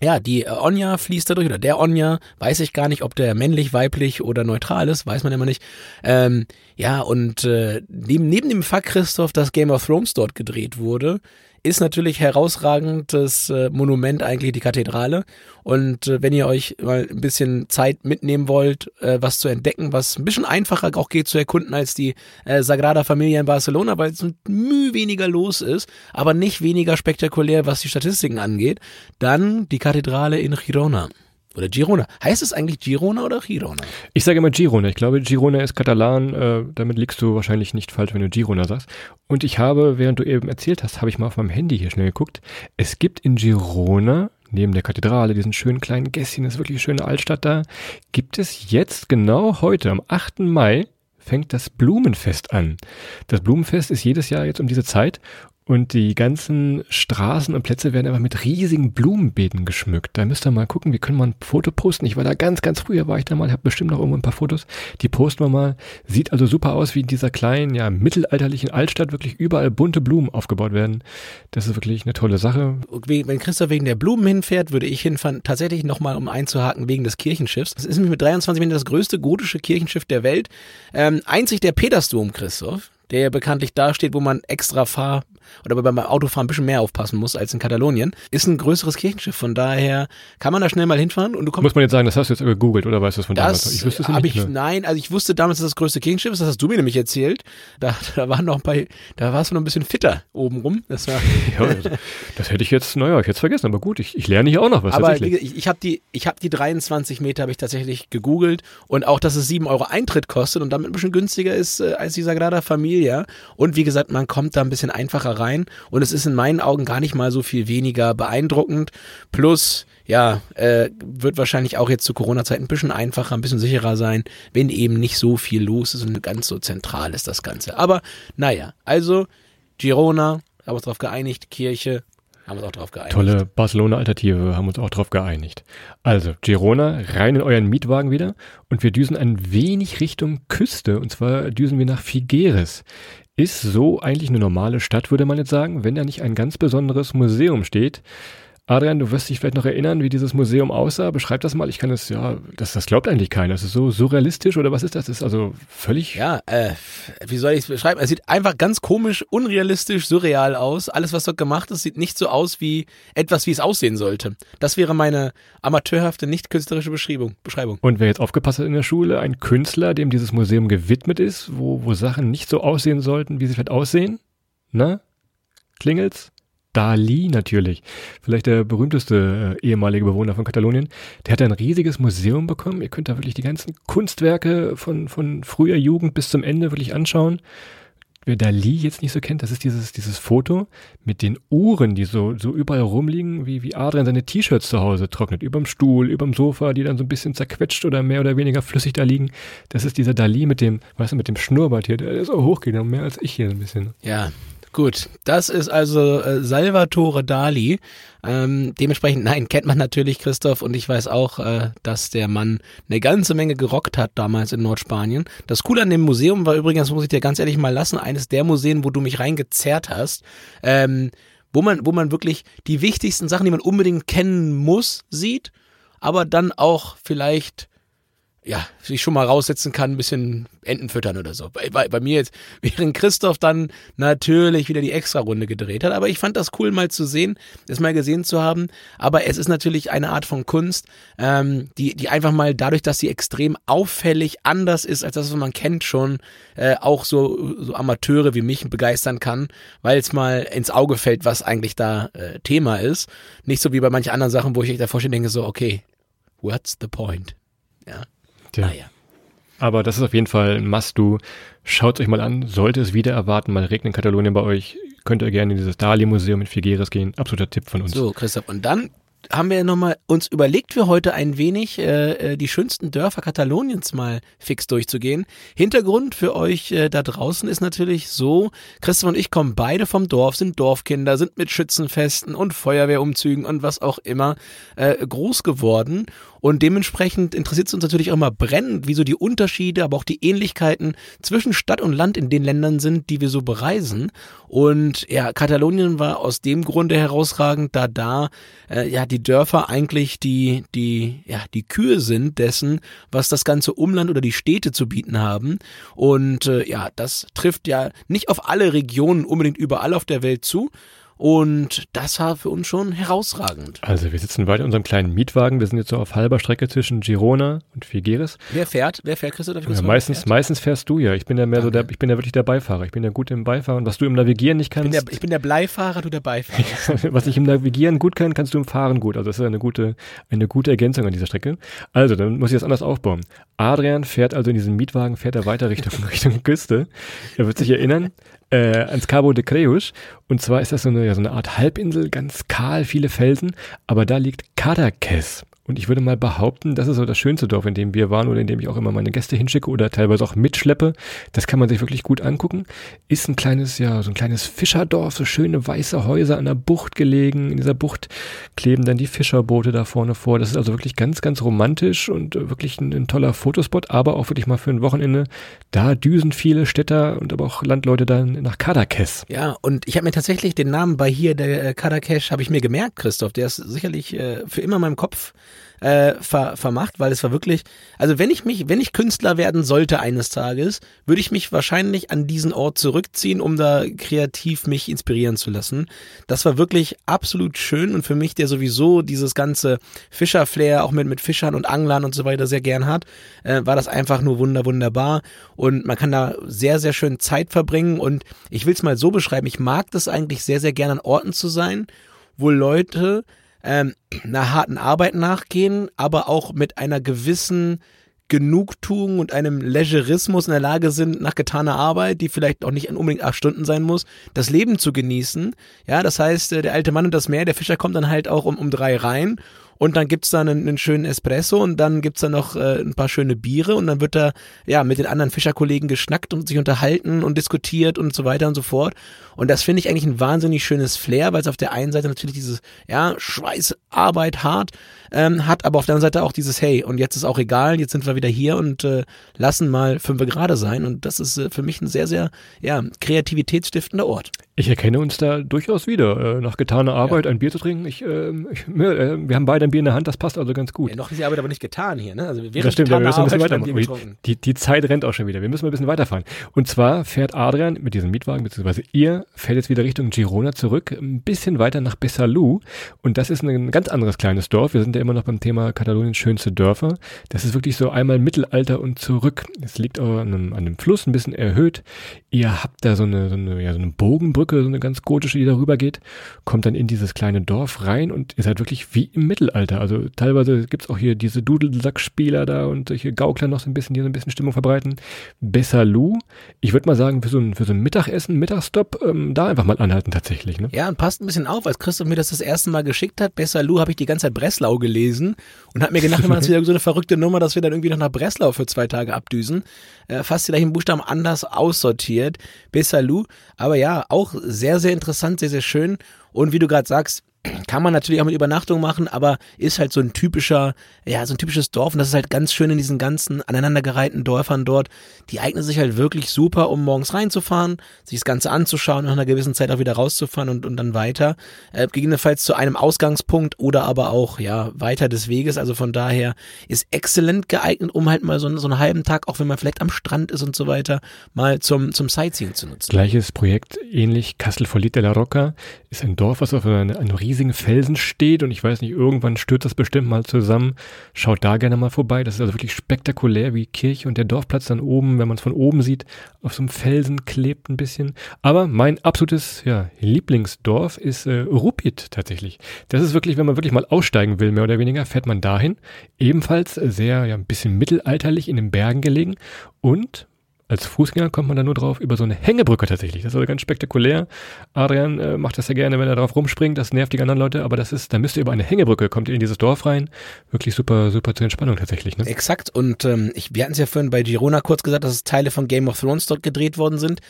ja, die Onja fließt da durch, oder der Onja, weiß ich gar nicht, ob der männlich, weiblich oder neutral ist, weiß man immer nicht. Ähm, ja, und äh, neben, neben dem Fakt, Christoph, dass Game of Thrones dort gedreht wurde, ist natürlich herausragendes äh, Monument eigentlich die Kathedrale. Und äh, wenn ihr euch mal ein bisschen Zeit mitnehmen wollt, äh, was zu entdecken, was ein bisschen einfacher auch geht zu erkunden als die Sagrada Familia in Barcelona, weil es müh weniger los ist, aber nicht weniger spektakulär, was die Statistiken angeht, dann die Kathedrale in Girona. Oder Girona. Heißt es eigentlich Girona oder Girona? Ich sage immer Girona. Ich glaube, Girona ist Katalan. Äh, damit liegst du wahrscheinlich nicht falsch, wenn du Girona sagst. Und ich habe, während du eben erzählt hast, habe ich mal auf meinem Handy hier schnell geguckt. Es gibt in Girona, neben der Kathedrale, diesen schönen kleinen Gässchen, das ist wirklich eine schöne Altstadt da, gibt es jetzt genau heute, am 8. Mai, fängt das Blumenfest an. Das Blumenfest ist jedes Jahr jetzt um diese Zeit und die ganzen Straßen und Plätze werden aber mit riesigen Blumenbeeten geschmückt. Da müsst ihr mal gucken, wir können mal ein Foto posten. Ich war da ganz, ganz früher, war ich da mal, habe bestimmt noch irgendwo ein paar Fotos. Die posten wir mal. Sieht also super aus, wie in dieser kleinen, ja, mittelalterlichen Altstadt wirklich überall bunte Blumen aufgebaut werden. Das ist wirklich eine tolle Sache. Wenn Christoph wegen der Blumen hinfährt, würde ich hinfahren, tatsächlich nochmal, um einzuhaken, wegen des Kirchenschiffs. Das ist nämlich mit 23 Metern das größte gotische Kirchenschiff der Welt. Ähm, einzig der Petersdom, Christoph, der ja bekanntlich da steht, wo man extra fahr oder beim Autofahren ein bisschen mehr aufpassen muss als in Katalonien, ist ein größeres Kirchenschiff. Von daher kann man da schnell mal hinfahren und du kommst. Muss man jetzt sagen, das hast du jetzt gegoogelt oder weißt du es von das damals? Ich wüsste es ja nicht. Ich, nein, also ich wusste damals, dass das größte Kirchenschiff ist, das hast du mir nämlich erzählt. Da, da waren noch ein paar, da warst du noch ein bisschen fitter obenrum. Das war. *laughs* ja, das, das, hätte ich jetzt, naja, ich hätte es vergessen, aber gut, ich, ich lerne hier auch noch was. Aber ich, ich habe die, ich habe die 23 Meter habe ich tatsächlich gegoogelt und auch, dass es 7 Euro Eintritt kostet und damit ein bisschen günstiger ist äh, als die Sagrada Familia. Und wie gesagt, man kommt da ein bisschen einfacher rein und es ist in meinen Augen gar nicht mal so viel weniger beeindruckend. Plus, ja, äh, wird wahrscheinlich auch jetzt zu Corona-Zeiten ein bisschen einfacher, ein bisschen sicherer sein, wenn eben nicht so viel los ist und ganz so zentral ist das Ganze. Aber naja, also Girona, haben wir uns darauf geeinigt, Kirche, haben uns auch darauf geeinigt. Tolle Barcelona-Alternative, haben uns auch darauf geeinigt. Also, Girona, rein in euren Mietwagen wieder und wir düsen ein wenig Richtung Küste und zwar düsen wir nach Figueres. Ist so eigentlich eine normale Stadt, würde man jetzt sagen, wenn da nicht ein ganz besonderes Museum steht. Adrian, du wirst dich vielleicht noch erinnern, wie dieses Museum aussah. Beschreib das mal. Ich kann es, ja, das, das glaubt eigentlich keiner. Das ist so surrealistisch oder was ist das? Das ist also völlig. Ja, äh, wie soll ich es beschreiben? Es sieht einfach ganz komisch, unrealistisch, surreal aus. Alles, was dort gemacht ist, sieht nicht so aus wie etwas, wie es aussehen sollte. Das wäre meine amateurhafte, nicht künstlerische Beschreibung. Beschreibung. Und wer jetzt aufgepasst hat in der Schule, ein Künstler, dem dieses Museum gewidmet ist, wo, wo Sachen nicht so aussehen sollten, wie sie vielleicht aussehen? Na? Klingelt's? Dali natürlich, vielleicht der berühmteste äh, ehemalige Bewohner von Katalonien, der hat ein riesiges Museum bekommen. Ihr könnt da wirklich die ganzen Kunstwerke von, von früher Jugend bis zum Ende wirklich anschauen. Wer Dali jetzt nicht so kennt, das ist dieses, dieses Foto mit den Uhren, die so, so überall rumliegen, wie, wie Adrian seine T-Shirts zu Hause trocknet. Überm Stuhl, überm Sofa, die dann so ein bisschen zerquetscht oder mehr oder weniger flüssig da liegen. Das ist dieser Dali mit dem, weißt du, mit dem Schnurrbart hier, der ist auch hochgegangen, mehr als ich hier ein bisschen. Ja, Gut, das ist also äh, Salvatore Dali. Ähm, dementsprechend, nein, kennt man natürlich Christoph und ich weiß auch, äh, dass der Mann eine ganze Menge gerockt hat damals in Nordspanien. Das Coole an dem Museum war übrigens, muss ich dir ganz ehrlich mal lassen, eines der Museen, wo du mich reingezerrt hast. Ähm, wo man, wo man wirklich die wichtigsten Sachen, die man unbedingt kennen muss, sieht, aber dann auch vielleicht ja, sich schon mal raussetzen kann, ein bisschen Enten füttern oder so. Bei, bei, bei mir jetzt, *laughs* während Christoph dann natürlich wieder die Extra-Runde gedreht hat. Aber ich fand das cool, mal zu sehen, das mal gesehen zu haben. Aber es ist natürlich eine Art von Kunst, ähm, die, die einfach mal dadurch, dass sie extrem auffällig anders ist, als das, was man kennt, schon äh, auch so, so Amateure wie mich begeistern kann, weil es mal ins Auge fällt, was eigentlich da äh, Thema ist. Nicht so wie bei manchen anderen Sachen, wo ich davor schon denke, so, okay, what's the point? Ja. Tja. Ah, ja. Aber das ist auf jeden Fall ein Must-Do. Schaut euch mal an. Sollte es wieder erwarten, mal regnen in Katalonien bei euch, könnt ihr gerne in dieses Dali-Museum in Figueres gehen. Absoluter Tipp von uns. So, Christoph. Und dann haben wir nochmal uns überlegt für heute ein wenig äh, äh, die schönsten Dörfer Kataloniens mal fix durchzugehen. Hintergrund für euch äh, da draußen ist natürlich so, Christoph und ich kommen beide vom Dorf, sind Dorfkinder, sind mit Schützenfesten und Feuerwehrumzügen und was auch immer äh, groß geworden und dementsprechend interessiert es uns natürlich auch mal brennend, wie so die Unterschiede, aber auch die Ähnlichkeiten zwischen Stadt und Land in den Ländern sind, die wir so bereisen. Und ja, Katalonien war aus dem Grunde herausragend, da da äh, ja die Dörfer eigentlich die die ja die Kühe sind dessen, was das ganze Umland oder die Städte zu bieten haben. Und äh, ja, das trifft ja nicht auf alle Regionen unbedingt überall auf der Welt zu. Und das war für uns schon herausragend. Also wir sitzen weiter in unserem kleinen Mietwagen. Wir sind jetzt so auf halber Strecke zwischen Girona und Figueres. Wer fährt? Wer fährt, Christoph? Ja, meistens, meistens fährst du ja. Ich bin ja mehr Danke. so der, ich bin ja wirklich der Beifahrer. Ich bin ja gut im Beifahren. Was du im Navigieren nicht kannst. Ich bin der, ich bin der Bleifahrer, du der Beifahrer. *laughs* was ich im Navigieren gut kann, kannst du im Fahren gut. Also das ist eine gute, eine gute Ergänzung an dieser Strecke. Also, dann muss ich das anders aufbauen. Adrian fährt also in diesem Mietwagen, fährt er weiter Richtung, *laughs* Richtung Küste. Er wird sich erinnern, äh, ans Cabo de Creus. Und zwar ist das so eine, ja, so eine Art Halbinsel, ganz kahl, viele Felsen. Aber da liegt Cadaqués. Und ich würde mal behaupten, das ist so das schönste Dorf, in dem wir waren oder in dem ich auch immer meine Gäste hinschicke oder teilweise auch mitschleppe. Das kann man sich wirklich gut angucken. Ist ein kleines, ja, so ein kleines Fischerdorf, so schöne weiße Häuser an der Bucht gelegen. In dieser Bucht kleben dann die Fischerboote da vorne vor. Das ist also wirklich ganz, ganz romantisch und wirklich ein, ein toller Fotospot, aber auch wirklich mal für ein Wochenende. Da düsen viele Städter und aber auch Landleute dann nach Cadaqués. Ja, und ich habe mir tatsächlich den Namen bei hier, der äh, Cadaqués, habe ich mir gemerkt, Christoph. Der ist sicherlich äh, für immer in meinem Kopf äh, ver, vermacht, weil es war wirklich, also wenn ich mich, wenn ich Künstler werden sollte eines Tages, würde ich mich wahrscheinlich an diesen Ort zurückziehen, um da kreativ mich inspirieren zu lassen. Das war wirklich absolut schön und für mich, der sowieso dieses ganze Fischerflair auch mit, mit Fischern und Anglern und so weiter sehr gern hat, äh, war das einfach nur wunder, wunderbar und man kann da sehr, sehr schön Zeit verbringen und ich will es mal so beschreiben, ich mag das eigentlich sehr, sehr gern an Orten zu sein, wo Leute ähm, einer harten Arbeit nachgehen, aber auch mit einer gewissen Genugtuung und einem Legerismus in der Lage sind, nach getaner Arbeit, die vielleicht auch nicht unbedingt acht Stunden sein muss, das Leben zu genießen. Ja, das heißt, äh, der alte Mann und das Meer, der Fischer kommt dann halt auch um, um drei rein und dann gibt's da einen, einen schönen Espresso und dann gibt's da noch äh, ein paar schöne Biere und dann wird da ja mit den anderen Fischerkollegen geschnackt und sich unterhalten und diskutiert und so weiter und so fort. Und das finde ich eigentlich ein wahnsinnig schönes Flair, weil es auf der einen Seite natürlich dieses, ja, Schweiß, Arbeit, hart ähm, hat, aber auf der anderen Seite auch dieses, hey, und jetzt ist auch egal, jetzt sind wir wieder hier und äh, lassen mal fünf gerade sein. Und das ist äh, für mich ein sehr, sehr, ja, kreativitätsstiftender Ort. Ich erkenne uns da durchaus wieder. Äh, nach getaner Arbeit ja. ein Bier zu trinken. Ich, äh, ich äh, wir haben beide ein Bier in der Hand, das passt also ganz gut. Ja, noch ist die Arbeit aber nicht getan hier, ne? Also während das stimmt, wir müssen ein bisschen weitermachen. Die, die Zeit rennt auch schon wieder. Wir müssen mal ein bisschen weiterfahren. Und zwar fährt Adrian mit diesem Mietwagen, beziehungsweise ihr fährt jetzt wieder Richtung Girona zurück, ein bisschen weiter nach Bessalou. Und das ist ein ganz anderes kleines Dorf. Wir sind ja immer noch beim Thema Kataloniens schönste Dörfer. Das ist wirklich so einmal Mittelalter und zurück. Es liegt auch an einem, an einem Fluss, ein bisschen erhöht. Ihr habt da so eine, so eine, ja, so eine Bogenbrücke, so eine ganz gotische, die darüber geht, kommt dann in dieses kleine Dorf rein und ihr seid wirklich wie im Mittelalter. Also teilweise gibt's auch hier diese Dudelsackspieler da und solche Gaukler noch so ein bisschen, die so ein bisschen Stimmung verbreiten. Bessalou, ich würde mal sagen, für so ein, für so ein Mittagessen, Mittagsstopp, ähm, da einfach mal anhalten tatsächlich. Ne? Ja, und passt ein bisschen auf, als Christoph mir das das erste Mal geschickt hat. Bessalou habe ich die ganze Zeit Breslau gelesen und habe mir gedacht, *laughs* immer, das wieder so eine verrückte Nummer, dass wir dann irgendwie noch nach Breslau für zwei Tage abdüsen. Äh, fast die gleichen Buchstaben anders aussortiert. Bessalou, aber ja, auch sehr, sehr interessant, sehr, sehr schön. Und wie du gerade sagst, kann man natürlich auch mit Übernachtung machen, aber ist halt so ein typischer, ja, so ein typisches Dorf und das ist halt ganz schön in diesen ganzen aneinandergereihten Dörfern dort. Die eignen sich halt wirklich super, um morgens reinzufahren, sich das Ganze anzuschauen, nach einer gewissen Zeit auch wieder rauszufahren und, und dann weiter. Äh, gegebenenfalls zu einem Ausgangspunkt oder aber auch, ja, weiter des Weges. Also von daher ist exzellent geeignet, um halt mal so, so einen halben Tag, auch wenn man vielleicht am Strand ist und so weiter, mal zum, zum Sightseeing zu nutzen. Gleiches Projekt, ähnlich Castelfolit de la Rocca, ist ein Dorf, was auf einer, einer riesigen Felsen steht und ich weiß nicht, irgendwann stürzt das bestimmt mal zusammen. Schaut da gerne mal vorbei. Das ist also wirklich spektakulär, wie Kirche und der Dorfplatz dann oben, wenn man es von oben sieht, auf so einem Felsen klebt ein bisschen. Aber mein absolutes ja, Lieblingsdorf ist äh, Rupit tatsächlich. Das ist wirklich, wenn man wirklich mal aussteigen will, mehr oder weniger, fährt man dahin. Ebenfalls sehr, ja, ein bisschen mittelalterlich in den Bergen gelegen und als Fußgänger kommt man da nur drauf über so eine Hängebrücke tatsächlich. Das ist also ganz spektakulär. Adrian äh, macht das ja gerne, wenn er drauf rumspringt. Das nervt die anderen Leute, aber das ist, da müsst ihr über eine Hängebrücke, kommt ihr in dieses Dorf rein. Wirklich super, super zur Entspannung tatsächlich. Ne? Exakt. Und ähm, ich, wir hatten es ja vorhin bei Girona kurz gesagt, dass es Teile von Game of Thrones dort gedreht worden sind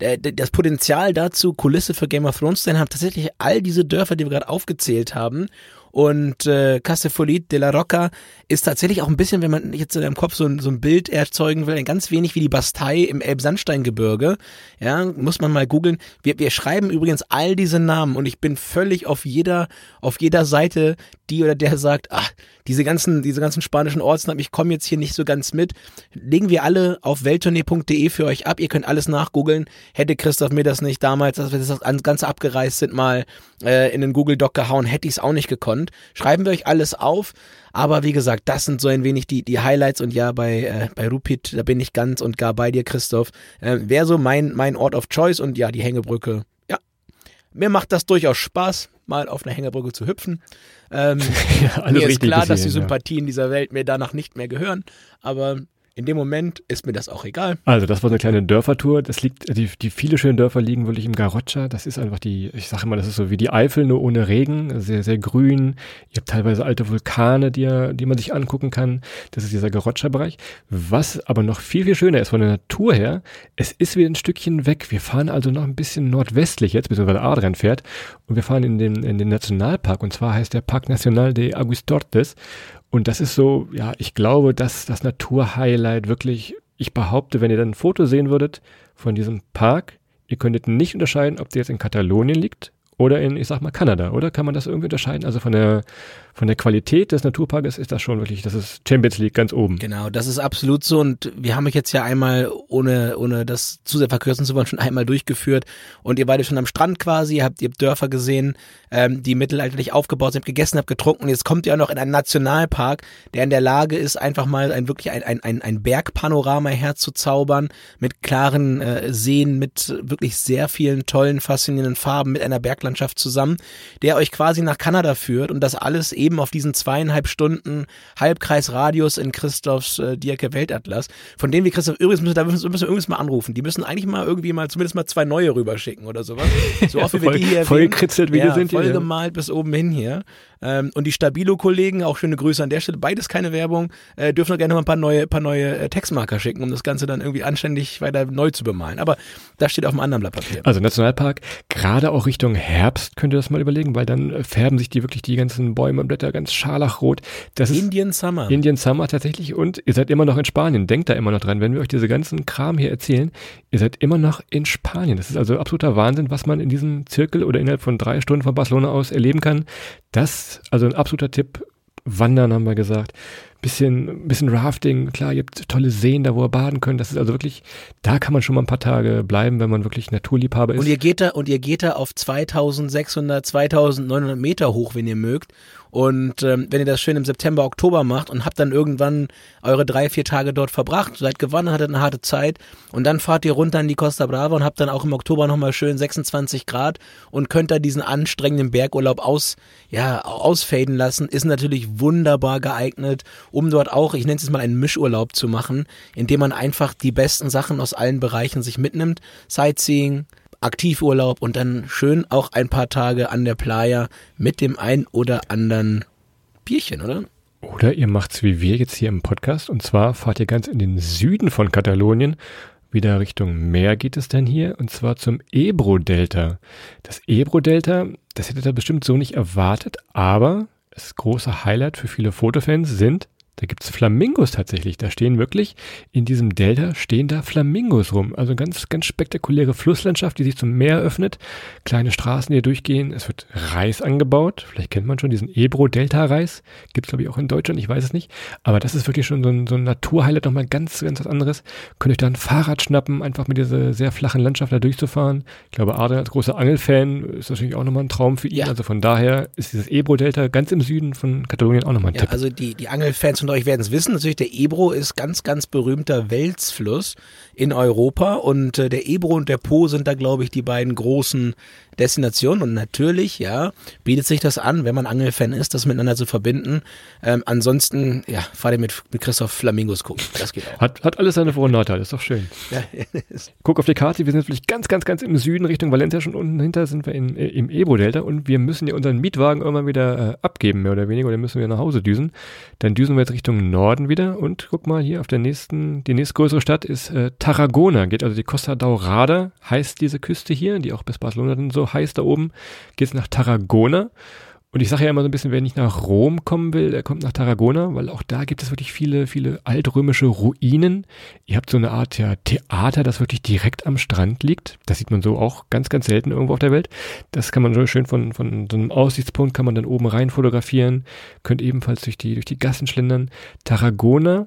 das Potenzial dazu, Kulisse für Game of Thrones zu sein, haben tatsächlich all diese Dörfer, die wir gerade aufgezählt haben. Und äh, Castefolit de la Rocca ist tatsächlich auch ein bisschen, wenn man jetzt in deinem Kopf so, ein, so ein Bild erzeugen will, ein ganz wenig wie die Bastei im Elbsandsteingebirge. Ja, muss man mal googeln. Wir, wir schreiben übrigens all diese Namen und ich bin völlig auf jeder, auf jeder Seite, die oder der sagt, ach, diese ganzen, diese ganzen spanischen Ortsnamen, ich komme jetzt hier nicht so ganz mit. Legen wir alle auf welttournee.de für euch ab. Ihr könnt alles nachgoogeln. Hätte Christoph mir das nicht damals, als wir das Ganze abgereist sind, mal äh, in den Google Doc gehauen, hätte ich es auch nicht gekonnt. Schreiben wir euch alles auf. Aber wie gesagt, das sind so ein wenig die, die Highlights und ja, bei, äh, bei Rupit, da bin ich ganz und gar bei dir, Christoph. Äh, Wäre so mein, mein Ort of Choice und ja, die Hängebrücke. Ja, mir macht das durchaus Spaß, mal auf eine Hängebrücke zu hüpfen. Ähm, *laughs* ja, mir ist klar, dass die Sympathien ja. dieser Welt mir danach nicht mehr gehören, aber in dem Moment ist mir das auch egal. Also, das war eine kleine Dörfertour. Das liegt, die, die viele schönen Dörfer liegen wirklich im Garoccia. Das ist einfach die, ich sage immer, das ist so wie die Eifel, nur ohne Regen. Sehr, sehr grün. Ihr habt teilweise alte Vulkane, die, die man sich angucken kann. Das ist dieser Garoccia-Bereich. Was aber noch viel, viel schöner ist von der Natur her, es ist wieder ein Stückchen weg. Wir fahren also noch ein bisschen nordwestlich jetzt, beziehungsweise Adrian fährt. Und wir fahren in den, in den Nationalpark. Und zwar heißt der Park Nacional de Agustortes. Und das ist so, ja, ich glaube, dass das Naturhighlight wirklich, ich behaupte, wenn ihr dann ein Foto sehen würdet von diesem Park, ihr könntet nicht unterscheiden, ob der jetzt in Katalonien liegt oder in, ich sag mal, Kanada, oder? Kann man das irgendwie unterscheiden? Also von der, von der Qualität des Naturparkes ist das schon wirklich, das ist Champions League ganz oben. Genau, das ist absolut so und wir haben euch jetzt ja einmal, ohne, ohne das zu sehr verkürzen zu wollen, schon einmal durchgeführt und ihr beide schon am Strand quasi, habt ihr Dörfer gesehen, ähm, die mittelalterlich aufgebaut sind, gegessen, habt getrunken und jetzt kommt ihr auch noch in einen Nationalpark, der in der Lage ist, einfach mal ein wirklich ein, ein, ein, ein Bergpanorama herzuzaubern mit klaren äh, Seen, mit wirklich sehr vielen tollen, faszinierenden Farben, mit einer Berglandschaft zusammen, der euch quasi nach Kanada führt und das alles eben auf diesen zweieinhalb Stunden Halbkreisradius in Christophs äh, Dierke Weltatlas, von dem wir Christoph übrigens müssen, da müssen, müssen wir übrigens mal anrufen. Die müssen eigentlich mal irgendwie mal zumindest mal zwei neue rüberschicken oder sowas. So *laughs* oft wie wir die hier voll gekritzelt, wie ja, die sind hier, voll ja. gemalt bis oben hin hier. Ähm, und die Stabilo-Kollegen, auch schöne Grüße an der Stelle, beides keine Werbung, äh, dürfen auch gerne mal ein paar neue, paar neue äh, Textmarker schicken, um das Ganze dann irgendwie anständig weiter neu zu bemalen. Aber das steht auf einem anderen Blatt Papier. Also Nationalpark, gerade auch Richtung Herbst könnt ihr das mal überlegen, weil dann äh, färben sich die wirklich die ganzen Bäume und Blätter ganz scharlachrot. Das ist Indian Summer. Indian Summer tatsächlich und ihr seid immer noch in Spanien. Denkt da immer noch dran, wenn wir euch diese ganzen Kram hier erzählen, ihr seid immer noch in Spanien. Das ist also absoluter Wahnsinn, was man in diesem Zirkel oder innerhalb von drei Stunden von Barcelona aus erleben kann. Das, also ein absoluter Tipp. Wandern haben wir gesagt. Bisschen, bisschen Rafting, klar, ihr habt tolle Seen da, wo ihr baden könnt. Das ist also wirklich, da kann man schon mal ein paar Tage bleiben, wenn man wirklich Naturliebhaber ist. Und ihr geht da, und ihr geht da auf 2600, 2900 Meter hoch, wenn ihr mögt. Und ähm, wenn ihr das schön im September, Oktober macht und habt dann irgendwann eure drei, vier Tage dort verbracht, seid gewonnen, hattet eine harte Zeit und dann fahrt ihr runter in die Costa Brava und habt dann auch im Oktober nochmal schön 26 Grad und könnt da diesen anstrengenden Bergurlaub aus, ja, ausfaden lassen, ist natürlich wunderbar geeignet, um dort auch, ich nenne es jetzt mal einen Mischurlaub zu machen, indem man einfach die besten Sachen aus allen Bereichen sich mitnimmt. Sightseeing, Aktivurlaub und dann schön auch ein paar Tage an der Playa mit dem ein oder anderen Bierchen, oder? Oder ihr macht's wie wir jetzt hier im Podcast und zwar fahrt ihr ganz in den Süden von Katalonien. Wieder Richtung Meer geht es dann hier und zwar zum Ebro-Delta. Das Ebro-Delta, das hättet ihr bestimmt so nicht erwartet, aber das große Highlight für viele Fotofans sind, da gibt's Flamingos tatsächlich. Da stehen wirklich, in diesem Delta stehen da Flamingos rum. Also ganz, ganz spektakuläre Flusslandschaft, die sich zum Meer öffnet. Kleine Straßen, die hier durchgehen. Es wird Reis angebaut. Vielleicht kennt man schon diesen Ebro-Delta-Reis. Gibt's glaube ich, auch in Deutschland. Ich weiß es nicht. Aber das ist wirklich schon so ein, so ein Naturhighlight, nochmal ganz, ganz was anderes. Könnt euch da ein Fahrrad schnappen, einfach mit dieser sehr flachen Landschaft da durchzufahren. Ich glaube, Adrian als großer Angelfan ist natürlich auch nochmal ein Traum für ihn. Ja. Also von daher ist dieses Ebro-Delta ganz im Süden von Katalonien auch nochmal ein Ja, Tipp. also die, die Angelfans unter euch werden es wissen. Natürlich, der Ebro ist ganz, ganz berühmter Welsfluss in Europa und äh, der Ebro und der Po sind da, glaube ich, die beiden großen Destinationen. Und natürlich, ja, bietet sich das an, wenn man Angelfan ist, das miteinander zu verbinden. Ähm, ansonsten, ja, fahrt ihr mit, mit Christoph Flamingos gucken. Das geht auch. Hat, hat alles seine Vor- und Nachteile, ist doch schön. Ja, *laughs* Guck auf die Karte, wir sind natürlich ganz, ganz, ganz im Süden Richtung Valencia, schon unten hinter sind wir in, äh, im Ebro-Delta und wir müssen ja unseren Mietwagen irgendwann wieder äh, abgeben, mehr oder weniger, oder müssen wir nach Hause düsen. Dann düsen wir jetzt Richtung Norden wieder und guck mal hier auf der nächsten, die nächstgrößere Stadt ist äh, Tarragona, geht also die Costa Daurada, heißt diese Küste hier, die auch bis Barcelona dann so heißt da oben, geht's nach Tarragona. Und ich sage ja immer so ein bisschen, wer nicht nach Rom kommen will, der kommt nach Tarragona, weil auch da gibt es wirklich viele, viele altrömische Ruinen. Ihr habt so eine Art ja, Theater, das wirklich direkt am Strand liegt. Das sieht man so auch ganz, ganz selten irgendwo auf der Welt. Das kann man so schön von, von so einem Aussichtspunkt kann man dann oben rein fotografieren. Könnt ebenfalls durch die, durch die Gassen schlendern. Tarragona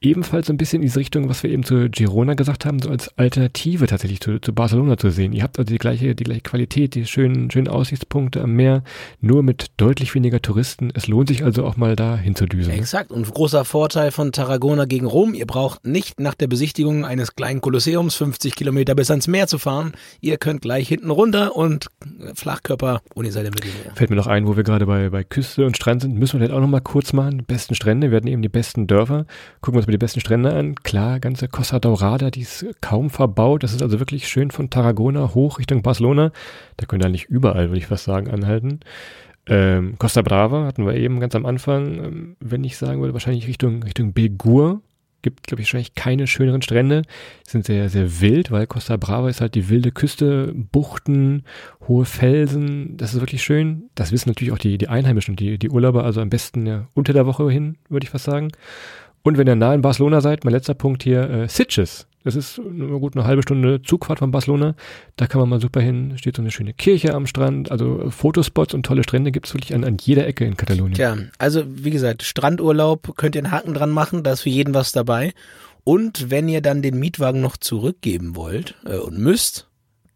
ebenfalls so ein bisschen in diese Richtung, was wir eben zu Girona gesagt haben, so als Alternative tatsächlich zu, zu Barcelona zu sehen. Ihr habt also die gleiche, die gleiche Qualität, die schönen, schönen Aussichtspunkte am Meer, nur mit deutlich weniger Touristen. Es lohnt sich also auch mal da hinzudüsen. Exakt. Und großer Vorteil von Tarragona gegen Rom. Ihr braucht nicht nach der Besichtigung eines kleinen Kolosseums 50 Kilometer bis ans Meer zu fahren. Ihr könnt gleich hinten runter und Flachkörper ohne seine Mittelmeer. Fällt mir noch ein, wo wir gerade bei, bei Küste und Strand sind, müssen wir vielleicht auch noch mal kurz machen. Die besten Strände, wir hatten eben die besten Dörfer. Gucken wir uns mal die besten Strände an. Klar, ganze Costa Daurada, die ist kaum verbaut. Das ist also wirklich schön von Tarragona hoch Richtung Barcelona. Da könnt ihr eigentlich überall, würde ich fast sagen, anhalten. Ähm, Costa Brava hatten wir eben ganz am Anfang. Ähm, wenn ich sagen würde, wahrscheinlich Richtung, Richtung Begur. Gibt, glaube ich, wahrscheinlich keine schöneren Strände. Sind sehr, sehr wild, weil Costa Brava ist halt die wilde Küste, Buchten, hohe Felsen. Das ist wirklich schön. Das wissen natürlich auch die, die Einheimischen die, die Urlauber, also am besten ja, unter der Woche hin, würde ich fast sagen. Und wenn ihr nah in Barcelona seid, mein letzter Punkt hier, äh, Sitges. Das ist nur gut eine halbe Stunde Zugfahrt von Barcelona. Da kann man mal super hin. Steht so eine schöne Kirche am Strand. Also Fotospots und tolle Strände gibt es wirklich an, an jeder Ecke in Katalonien. Tja, also wie gesagt, Strandurlaub könnt ihr einen Haken dran machen. Da ist für jeden was dabei. Und wenn ihr dann den Mietwagen noch zurückgeben wollt äh, und müsst,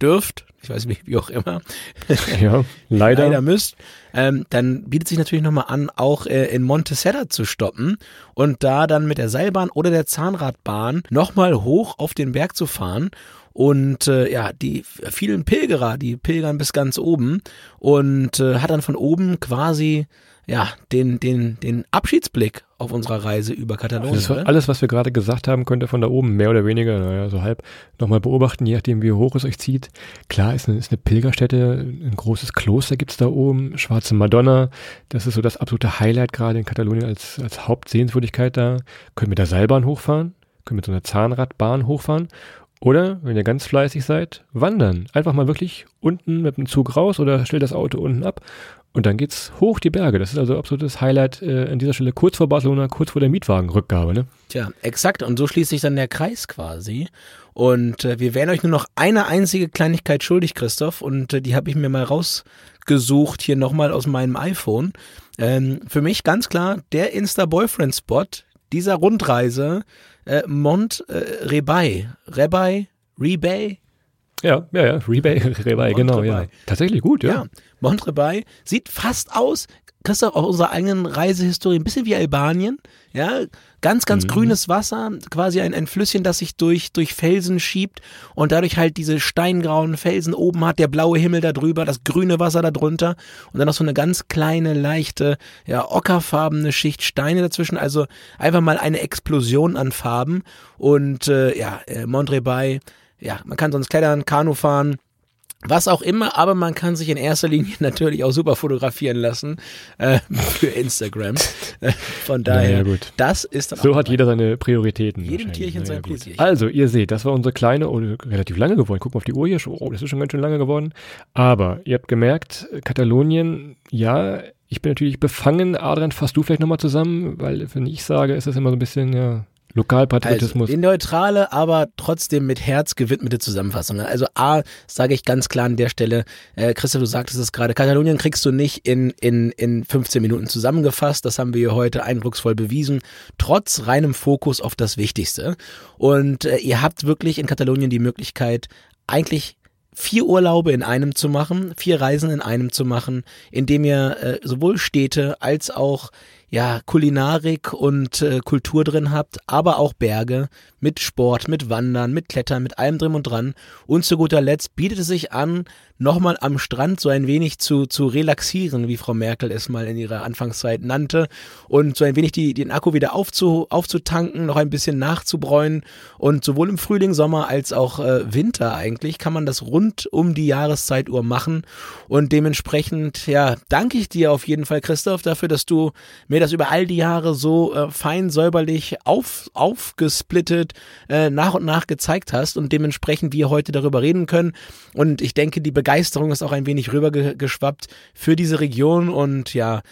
dürft, ich weiß nicht, wie auch immer, *laughs* ja, leider. leider müsst, ähm, dann bietet sich natürlich nochmal an, auch äh, in Montesera zu stoppen und da dann mit der Seilbahn oder der Zahnradbahn nochmal hoch auf den Berg zu fahren. Und äh, ja, die vielen Pilgerer, die pilgern bis ganz oben und äh, hat dann von oben quasi ja, den, den, den Abschiedsblick auf unserer Reise über Katalonien. War alles, was wir gerade gesagt haben, könnt ihr von da oben mehr oder weniger, naja, so halb nochmal beobachten, je nachdem, wie hoch es euch zieht. Klar, ist eine, ist eine Pilgerstätte, ein großes Kloster gibt's da oben, Schwarze Madonna, das ist so das absolute Highlight gerade in Katalonien als, als Hauptsehenswürdigkeit da. Könnt mit der Seilbahn hochfahren, könnt mit so einer Zahnradbahn hochfahren oder, wenn ihr ganz fleißig seid, wandern. Einfach mal wirklich unten mit dem Zug raus oder stellt das Auto unten ab und dann geht's hoch die Berge. Das ist also absolutes Highlight äh, an dieser Stelle, kurz vor Barcelona, kurz vor der Mietwagenrückgabe. Ne? Tja, exakt. Und so schließt sich dann der Kreis quasi. Und äh, wir wären euch nur noch eine einzige Kleinigkeit schuldig, Christoph. Und äh, die habe ich mir mal rausgesucht, hier nochmal aus meinem iPhone. Ähm, für mich ganz klar der Insta-Boyfriend-Spot dieser Rundreise äh, Mont äh, Rebay. Rebay? Rebay? Ja, ja, ja, Rebay, *laughs* Rebay, genau, ja. Tatsächlich gut, ja. Ja, Montrebay sieht fast aus, Christoph, auch unserer eigenen Reisehistorie, ein bisschen wie Albanien. Ja, ganz, ganz Mhm. grünes Wasser, quasi ein, ein Flüsschen, das sich durch, durch Felsen schiebt und dadurch halt diese steingrauen Felsen oben hat, der blaue Himmel da drüber, das grüne Wasser da drunter und dann noch so eine ganz kleine, leichte, ja, ockerfarbene Schicht Steine dazwischen. Also einfach mal eine Explosion an Farben und äh, ja, äh, Montrebay, ja, man kann sonst klettern, Kanu fahren, was auch immer, aber man kann sich in erster Linie *laughs* natürlich auch super fotografieren lassen äh, für Instagram. Äh, Von daher, Naja, gut. das ist dann So hat jeder seine Prioritäten. Jedem. Tierchen sein gut. Pläsierchen. Also, ihr seht, das war unsere kleine, oh, relativ lange geworden. Guck mal auf die Uhr hier. schon. Oh, das ist schon ganz schön lange geworden. Aber ihr habt gemerkt, Katalonien, ja, ich bin natürlich befangen. Adrian, fasst du vielleicht nochmal zusammen? Weil, wenn ich sage, ist das immer so ein bisschen, ja, Also, Lokalpatriotismus. die neutrale, aber trotzdem mit Herz gewidmete Zusammenfassung. Also A, sage ich ganz klar an der Stelle, äh, Christoph, du sagtest es gerade, Katalonien kriegst du nicht in, in, in 15 Minuten zusammengefasst. Das haben wir hier heute eindrucksvoll bewiesen. Trotz reinem Fokus auf das Wichtigste. Und äh, ihr habt wirklich in Katalonien die Möglichkeit, eigentlich vier Urlaube in einem zu machen, vier Reisen in einem zu machen, indem ihr äh, sowohl Städte als auch ja Kulinarik und äh, Kultur drin habt, aber auch Berge mit Sport, mit Wandern, mit Klettern, mit allem drin und dran. Und zu guter Letzt bietet es sich an, nochmal am Strand so ein wenig zu, zu relaxieren, wie Frau Merkel es mal in ihrer Anfangszeit nannte, und so ein wenig die, den Akku wieder aufzu, aufzutanken, noch ein bisschen nachzubräunen. Und sowohl im Frühling, Sommer als auch äh, Winter eigentlich kann man das rund um die Jahreszeituhr machen. Und dementsprechend, ja, danke ich dir auf jeden Fall, Christoph, dafür, dass du mir das über all die Jahre so äh, fein säuberlich auf, aufgesplittet äh, nach und nach gezeigt hast und dementsprechend wir heute darüber reden können. Und ich denke, die Begeisterung ist auch ein wenig rübergeschwappt für diese Region und ja,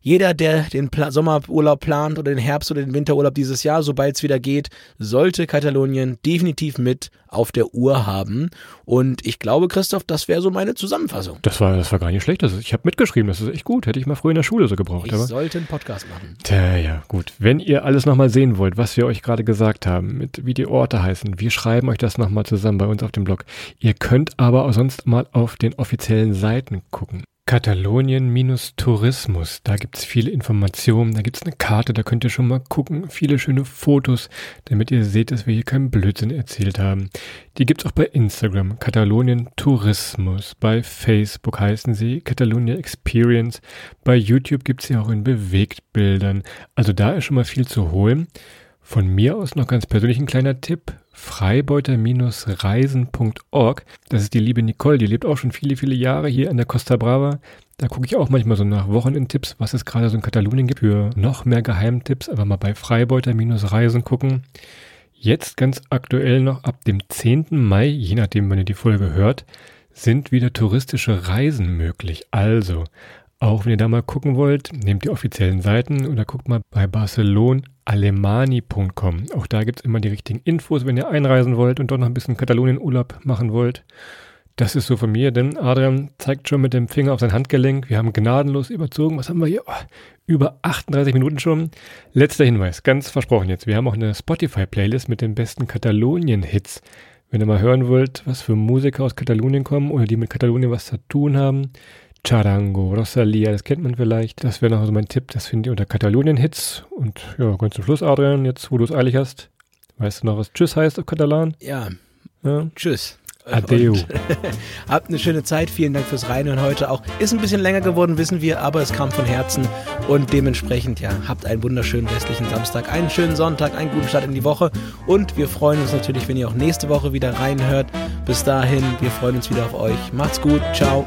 jeder, der den Pla Sommerurlaub plant oder den Herbst- oder den Winterurlaub dieses Jahr, sobald es wieder geht, sollte Katalonien definitiv mit auf der Uhr haben. Und ich glaube, Christoph, das wäre so meine Zusammenfassung. das war, das war gar nicht schlecht. Das ist, ich habe mitgeschrieben, das ist echt gut. Hätte ich mal früher in der Schule so gebraucht. Ich aber sollte einen Podcast machen. Tja, ja, gut. Wenn ihr alles nochmal sehen wollt, was wir euch gerade gesagt haben, mit wie die Orte heißen, wir schreiben euch das nochmal zusammen bei uns auf dem Blog. Ihr könnt aber auch sonst mal auf den offiziellen Seiten gucken. Katalonien-Tourismus, da gibt's viele Informationen, da gibt's eine Karte, da könnt ihr schon mal gucken, viele schöne Fotos, damit ihr seht, dass wir hier keinen Blödsinn erzählt haben. Die gibt's auch bei Instagram, Katalonien Tourismus, bei Facebook heißen sie Catalonia Experience, bei YouTube gibt's sie auch in Bewegtbildern. Also da ist schon mal viel zu holen. Von mir aus noch ganz persönlich ein kleiner Tipp. Freibeuter-reisen.org. Das ist die liebe Nicole, die lebt auch schon viele, viele Jahre hier an der Costa Brava. Da gucke ich auch manchmal so nach Wochenendtipps, was es gerade so in Katalonien gibt. Für noch mehr Geheimtipps, aber mal bei Freibeuter-reisen gucken. Jetzt ganz aktuell noch ab dem 10. Mai, je nachdem, wann ihr die Folge hört, sind wieder touristische Reisen möglich. Also Auch wenn ihr da mal gucken wollt, nehmt die offiziellen Seiten oder guckt mal bei barcelonalemani.com. Auch da gibt es immer die richtigen Infos, wenn ihr einreisen wollt und doch noch ein bisschen Katalonien-Urlaub machen wollt. Das ist so von mir, denn Adrian zeigt schon mit dem Finger auf sein Handgelenk. Wir haben gnadenlos überzogen. Was haben wir hier? Oh, über 38 Minuten schon. Letzter Hinweis, ganz versprochen jetzt. Wir haben auch eine Spotify-Playlist mit den besten Katalonien-Hits. Wenn ihr mal hören wollt, was für Musiker aus Katalonien kommen oder die mit Katalonien was zu tun haben, Charango, Rosalia, das kennt man vielleicht. Das wäre noch so mein Tipp. Das findet ihr unter Katalonien-Hits. Und ja, ganz zum Schluss, Adrian, jetzt wo du es eilig hast. Weißt du noch, was Tschüss heißt auf Katalan? Ja. ja. Tschüss. Adeu. *laughs* habt eine schöne Zeit. Vielen Dank fürs Reinhören heute auch. Ist ein bisschen länger geworden, wissen wir, aber es kam von Herzen. Und dementsprechend, ja, habt einen wunderschönen restlichen Samstag, einen schönen Sonntag, einen guten Start in die Woche. Und wir freuen uns natürlich, wenn ihr auch nächste Woche wieder reinhört. Bis dahin, wir freuen uns wieder auf euch. Macht's gut. Ciao.